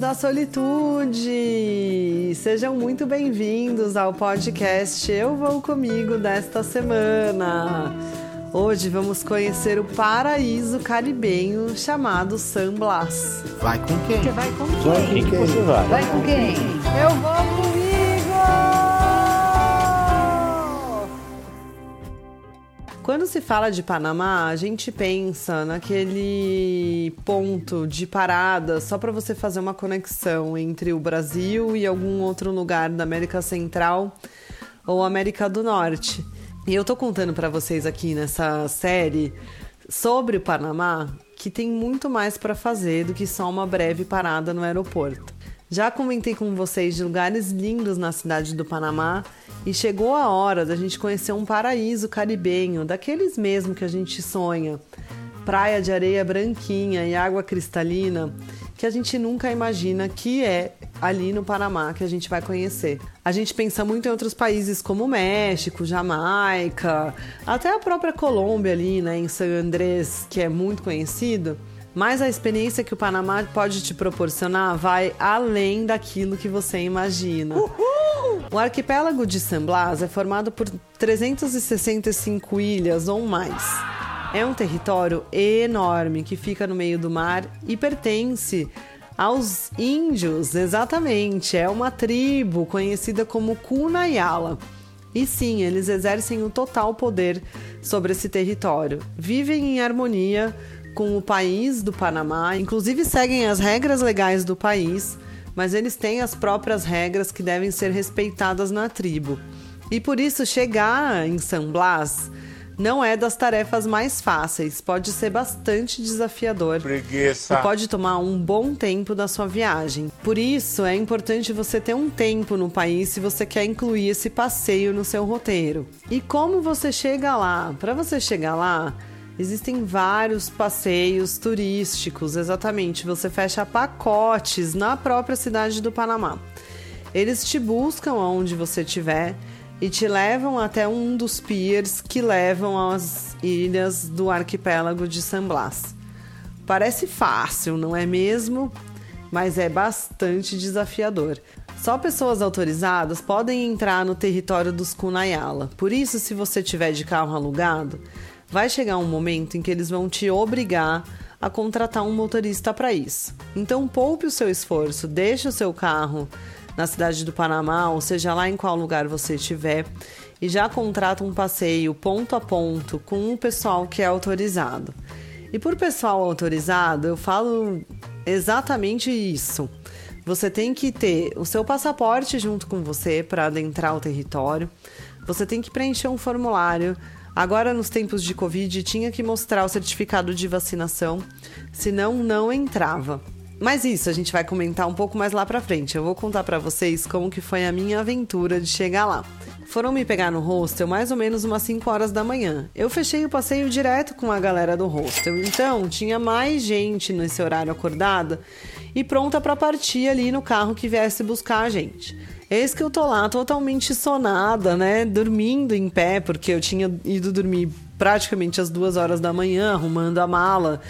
da solitude! Sejam muito bem-vindos ao podcast Eu Vou Comigo desta semana. Hoje vamos conhecer o paraíso caribenho chamado San Blas. Vai com quem? Você vai com Vai quem? com quem você vai? Vai com quem? Eu vou Quando se fala de Panamá, a gente pensa naquele ponto de parada só para você fazer uma conexão entre o Brasil e algum outro lugar da América Central ou América do Norte. E eu tô contando para vocês aqui nessa série sobre o Panamá que tem muito mais para fazer do que só uma breve parada no aeroporto. Já comentei com vocês de lugares lindos na cidade do Panamá e chegou a hora da gente conhecer um paraíso caribenho, daqueles mesmo que a gente sonha. Praia de areia branquinha e água cristalina que a gente nunca imagina que é ali no Panamá que a gente vai conhecer. A gente pensa muito em outros países como México, Jamaica, até a própria Colômbia ali, né, em San Andrés, que é muito conhecido. Mas a experiência que o Panamá pode te proporcionar vai além daquilo que você imagina. O arquipélago de San Blas é formado por 365 ilhas ou mais. É um território enorme que fica no meio do mar e pertence aos índios, exatamente. É uma tribo conhecida como Cunayala. E sim, eles exercem o total poder sobre esse território. Vivem em harmonia com o país do Panamá, inclusive seguem as regras legais do país, mas eles têm as próprias regras que devem ser respeitadas na tribo. E por isso chegar em San Blas não é das tarefas mais fáceis, pode ser bastante desafiador. Preguiça. E pode tomar um bom tempo da sua viagem. Por isso, é importante você ter um tempo no país se você quer incluir esse passeio no seu roteiro. E como você chega lá? Para você chegar lá, existem vários passeios turísticos, exatamente. Você fecha pacotes na própria cidade do Panamá. Eles te buscam aonde você estiver e te levam até um dos piers que levam às ilhas do arquipélago de San Blas. Parece fácil, não é mesmo? Mas é bastante desafiador. Só pessoas autorizadas podem entrar no território dos Cunayala. Por isso, se você tiver de carro alugado, vai chegar um momento em que eles vão te obrigar a contratar um motorista para isso. Então, poupe o seu esforço, deixe o seu carro na cidade do Panamá, ou seja, lá em qual lugar você estiver, e já contrata um passeio ponto a ponto com o pessoal que é autorizado. E por pessoal autorizado, eu falo exatamente isso. Você tem que ter o seu passaporte junto com você para adentrar o território. Você tem que preencher um formulário. Agora, nos tempos de Covid, tinha que mostrar o certificado de vacinação, senão não entrava. Mas isso a gente vai comentar um pouco mais lá pra frente. Eu vou contar para vocês como que foi a minha aventura de chegar lá. Foram me pegar no hostel mais ou menos umas 5 horas da manhã. Eu fechei o passeio direto com a galera do hostel, então tinha mais gente nesse horário acordada e pronta para partir ali no carro que viesse buscar a gente. Eis que eu tô lá totalmente sonada, né? Dormindo em pé, porque eu tinha ido dormir praticamente às duas horas da manhã, arrumando a mala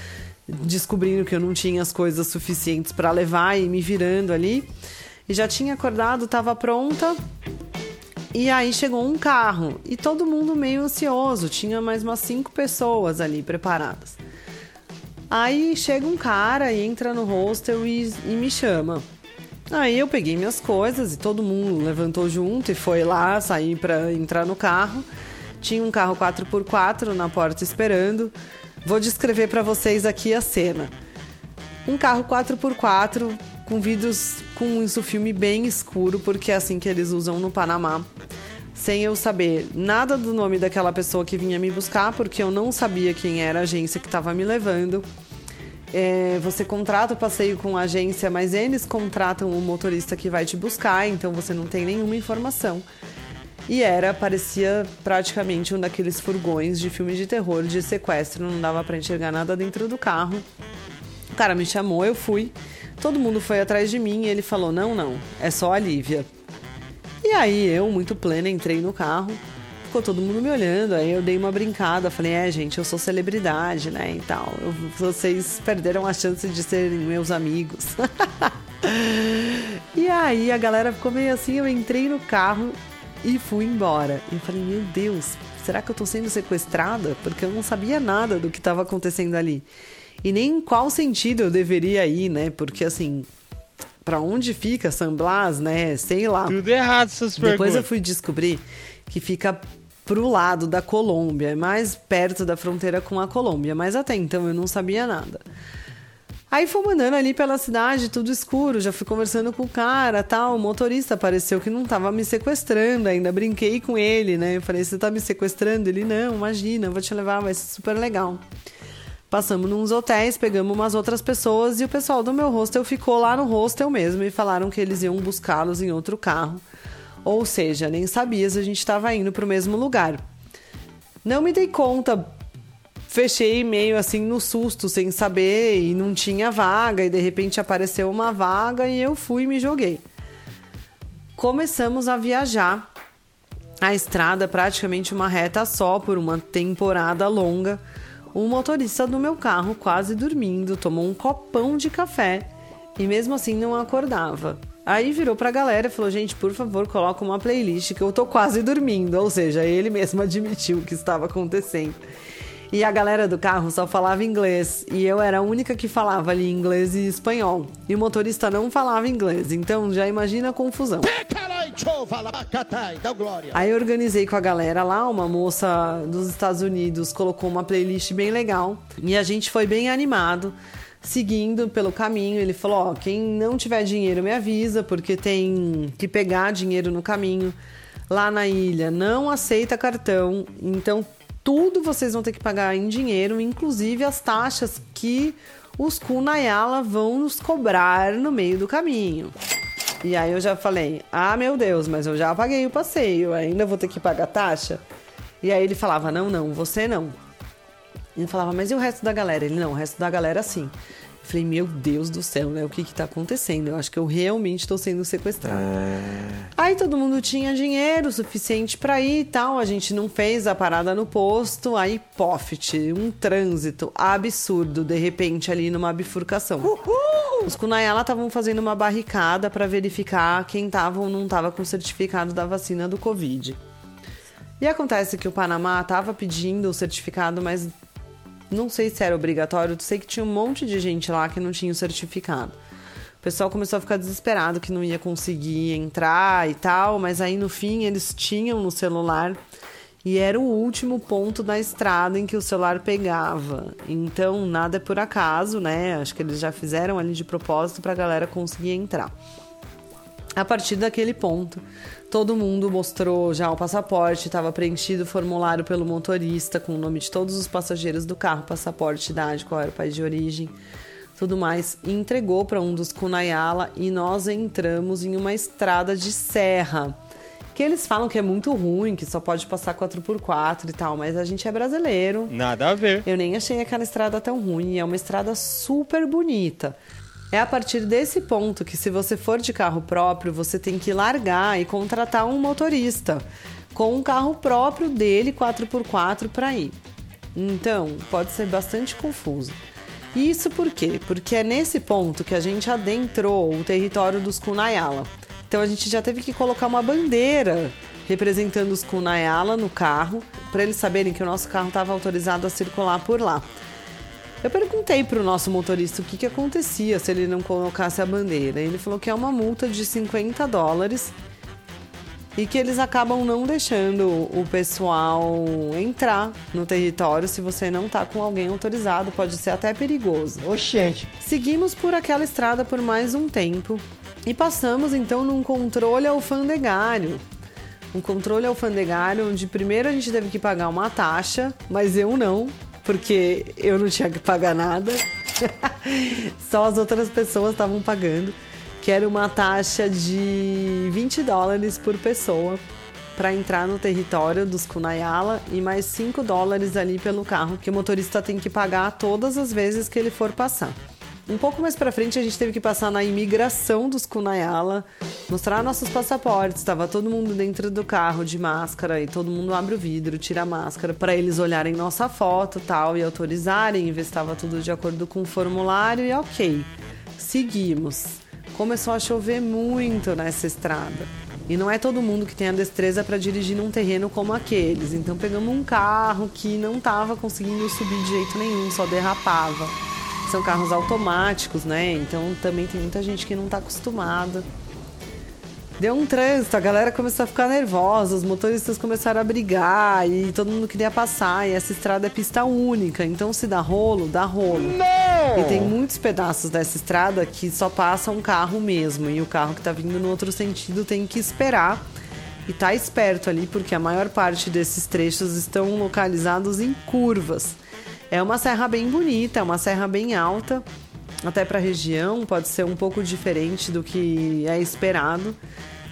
descobrindo que eu não tinha as coisas suficientes para levar e me virando ali. E já tinha acordado, estava pronta. E aí chegou um carro e todo mundo meio ansioso, tinha mais umas cinco pessoas ali preparadas. Aí chega um cara e entra no hostel e, e me chama. Aí eu peguei minhas coisas e todo mundo levantou junto e foi lá sair para entrar no carro. Tinha um carro 4x4 na porta esperando. Vou descrever para vocês aqui a cena. Um carro 4x4 com vidros com isso filme bem escuro, porque é assim que eles usam no Panamá. Sem eu saber nada do nome daquela pessoa que vinha me buscar, porque eu não sabia quem era a agência que estava me levando. É, você contrata o passeio com a agência, mas eles contratam o motorista que vai te buscar, então você não tem nenhuma informação. E era, parecia praticamente um daqueles furgões de filme de terror, de sequestro, não dava para enxergar nada dentro do carro. O cara me chamou, eu fui. Todo mundo foi atrás de mim e ele falou: Não, não, é só a Lívia. E aí eu, muito plena, entrei no carro. Ficou todo mundo me olhando, aí eu dei uma brincada, falei, é gente, eu sou celebridade, né, e tal. Eu, vocês perderam a chance de serem meus amigos. E aí a galera ficou meio assim, eu entrei no carro e fui embora. E eu falei, meu Deus, será que eu tô sendo sequestrada? Porque eu não sabia nada do que estava acontecendo ali. E nem em qual sentido eu deveria ir, né? Porque assim, para onde fica San Blas, né? Sei lá. Tudo errado essas Depois perguntas. eu fui descobrir que fica pro lado da Colômbia, mais perto da fronteira com a Colômbia, mas até então eu não sabia nada. Aí fomos andando ali pela cidade, tudo escuro, já fui conversando com o cara, tal, o motorista apareceu que não tava me sequestrando ainda, brinquei com ele, né? Eu falei, você tá me sequestrando? Ele, não, imagina, vou te levar, vai ser super legal. Passamos nos hotéis, pegamos umas outras pessoas e o pessoal do meu hostel ficou lá no hostel mesmo e falaram que eles iam buscá-los em outro carro. Ou seja, nem sabia se a gente estava indo para o mesmo lugar. Não me dei conta, fechei meio assim no susto, sem saber, e não tinha vaga, e de repente apareceu uma vaga e eu fui e me joguei. Começamos a viajar. A estrada praticamente uma reta só por uma temporada longa. O motorista do meu carro, quase dormindo, tomou um copão de café e mesmo assim não acordava. Aí virou pra galera e falou: gente, por favor, coloca uma playlist que eu tô quase dormindo. Ou seja, ele mesmo admitiu o que estava acontecendo. E a galera do carro só falava inglês. E eu era a única que falava ali inglês e espanhol. E o motorista não falava inglês. Então já imagina a confusão. Aí eu organizei com a galera lá, uma moça dos Estados Unidos colocou uma playlist bem legal. E a gente foi bem animado seguindo pelo caminho. Ele falou: Ó, quem não tiver dinheiro me avisa, porque tem que pegar dinheiro no caminho. Lá na ilha não aceita cartão, então tudo vocês vão ter que pagar em dinheiro, inclusive as taxas que os Kunayala vão nos cobrar no meio do caminho. E aí eu já falei: ah, meu Deus, mas eu já paguei o passeio, ainda vou ter que pagar taxa? E aí ele falava: não, não, você não. Ele falava, mas e o resto da galera? Ele, não, o resto da galera sim. Falei, meu Deus do céu, né? O que que tá acontecendo? Eu acho que eu realmente tô sendo sequestrada. Aí todo mundo tinha dinheiro suficiente para ir e tal. A gente não fez a parada no posto. Aí, pofit, um trânsito absurdo, de repente, ali numa bifurcação. Os Kunayala estavam fazendo uma barricada para verificar quem tava ou não tava com certificado da vacina do Covid. E acontece que o Panamá tava pedindo o certificado, mas não sei se era obrigatório, sei que tinha um monte de gente lá que não tinha o certificado. O pessoal começou a ficar desesperado que não ia conseguir entrar e tal, mas aí no fim eles tinham no celular e era o último ponto da estrada em que o celular pegava. Então nada é por acaso, né? Acho que eles já fizeram ali de propósito para a galera conseguir entrar. A partir daquele ponto, todo mundo mostrou já o passaporte, estava preenchido o formulário pelo motorista com o nome de todos os passageiros do carro, passaporte, idade, qual era o país de origem, tudo mais, e entregou para um dos Kunayala e nós entramos em uma estrada de serra. Que eles falam que é muito ruim, que só pode passar 4x4 e tal, mas a gente é brasileiro. Nada a ver. Eu nem achei aquela estrada tão ruim, é uma estrada super bonita. É a partir desse ponto que, se você for de carro próprio, você tem que largar e contratar um motorista com um carro próprio dele 4x4 para ir. Então, pode ser bastante confuso. Isso por quê? Porque é nesse ponto que a gente adentrou o território dos Kunayala. Então a gente já teve que colocar uma bandeira representando os Kunayala no carro, para eles saberem que o nosso carro estava autorizado a circular por lá. Eu perguntei para o nosso motorista o que, que acontecia se ele não colocasse a bandeira. Ele falou que é uma multa de 50 dólares e que eles acabam não deixando o pessoal entrar no território se você não tá com alguém autorizado, pode ser até perigoso. Oxente. Seguimos por aquela estrada por mais um tempo e passamos então num controle alfandegário. Um controle alfandegário onde primeiro a gente teve que pagar uma taxa, mas eu não, porque eu não tinha que pagar nada. Só as outras pessoas estavam pagando, que era uma taxa de 20 dólares por pessoa para entrar no território dos Kunayala e mais 5 dólares ali pelo carro que o motorista tem que pagar todas as vezes que ele for passar. Um pouco mais para frente a gente teve que passar na imigração dos Kunayala, mostrar nossos passaportes, estava todo mundo dentro do carro de máscara e todo mundo abre o vidro, tira a máscara para eles olharem nossa foto, tal e autorizarem, ver se estava tudo de acordo com o formulário e OK. Seguimos. começou a chover muito nessa estrada. E não é todo mundo que tem a destreza para dirigir num terreno como aqueles. Então pegamos um carro que não estava conseguindo subir de jeito nenhum, só derrapava. São carros automáticos, né? Então também tem muita gente que não está acostumada. Deu um trânsito, a galera começou a ficar nervosa, os motoristas começaram a brigar e todo mundo queria passar. E essa estrada é pista única, então se dá rolo, dá rolo. Não! E tem muitos pedaços dessa estrada que só passa um carro mesmo. E o carro que tá vindo no outro sentido tem que esperar e tá esperto ali, porque a maior parte desses trechos estão localizados em curvas. É uma serra bem bonita, é uma serra bem alta, até para a região, pode ser um pouco diferente do que é esperado.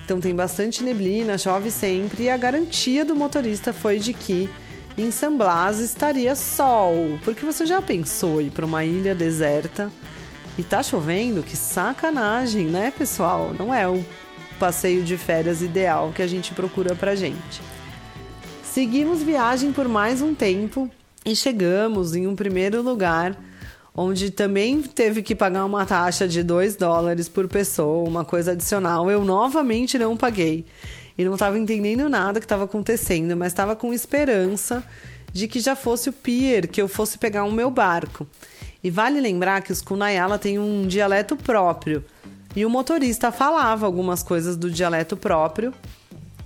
Então tem bastante neblina, chove sempre e a garantia do motorista foi de que em San Blas estaria sol. Porque você já pensou ir para uma ilha deserta e tá chovendo? Que sacanagem, né, pessoal? Não é o passeio de férias ideal que a gente procura pra gente. Seguimos viagem por mais um tempo e chegamos em um primeiro lugar onde também teve que pagar uma taxa de 2 dólares por pessoa, uma coisa adicional. Eu novamente não paguei e não estava entendendo nada que estava acontecendo, mas estava com esperança de que já fosse o pier, que eu fosse pegar o meu barco. E vale lembrar que os Kunayala têm um dialeto próprio. E o motorista falava algumas coisas do dialeto próprio,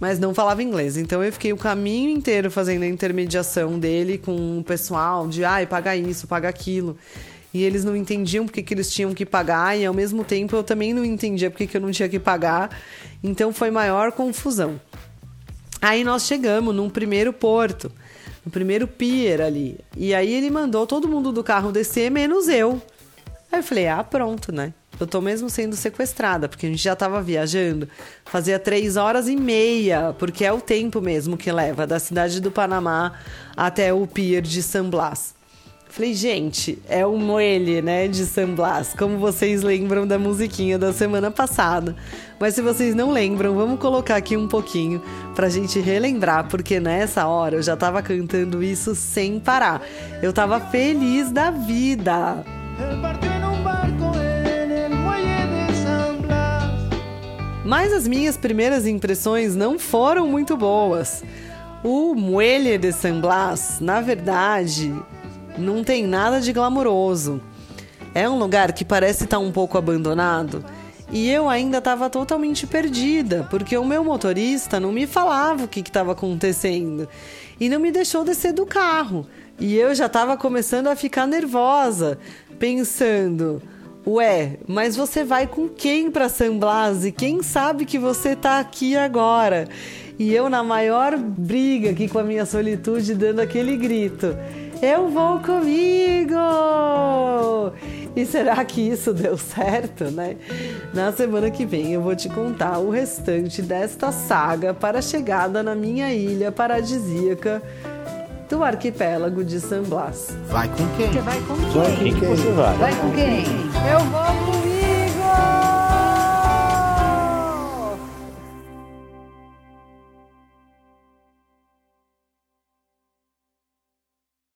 mas não falava inglês. Então eu fiquei o caminho inteiro fazendo a intermediação dele com o pessoal de ai, paga isso, paga aquilo e eles não entendiam porque que eles tinham que pagar, e ao mesmo tempo eu também não entendia porque que eu não tinha que pagar, então foi maior confusão. Aí nós chegamos num primeiro porto, no primeiro pier ali, e aí ele mandou todo mundo do carro descer, menos eu. Aí eu falei, ah, pronto, né? Eu tô mesmo sendo sequestrada, porque a gente já tava viajando. Fazia três horas e meia, porque é o tempo mesmo que leva da cidade do Panamá até o pier de San Blas. Falei, gente, é o Moelle, né, de San Blas, como vocês lembram da musiquinha da semana passada. Mas se vocês não lembram, vamos colocar aqui um pouquinho pra gente relembrar, porque nessa hora eu já tava cantando isso sem parar. Eu tava feliz da vida. Mas as minhas primeiras impressões não foram muito boas. O Muelle de San Blas, na verdade, não tem nada de glamouroso. É um lugar que parece estar um pouco abandonado. E eu ainda estava totalmente perdida, porque o meu motorista não me falava o que estava acontecendo e não me deixou descer do carro. E eu já estava começando a ficar nervosa, pensando: Ué, mas você vai com quem para San Blas? E quem sabe que você está aqui agora? E eu, na maior briga aqui com a minha solitude, dando aquele grito. Eu vou comigo! E será que isso deu certo, né? Na semana que vem eu vou te contar o restante desta saga para a chegada na minha ilha paradisíaca do arquipélago de San Blas. Vai com quem? Você vai com quem? Vai com quem? Vai com quem? Eu vou com